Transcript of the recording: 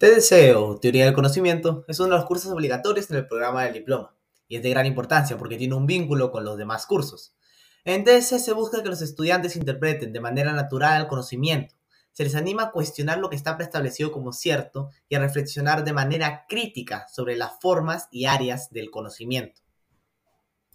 TDC o Teoría del Conocimiento es uno de los cursos obligatorios en el programa del diploma y es de gran importancia porque tiene un vínculo con los demás cursos. En TDC se busca que los estudiantes interpreten de manera natural el conocimiento. Se les anima a cuestionar lo que está preestablecido como cierto y a reflexionar de manera crítica sobre las formas y áreas del conocimiento.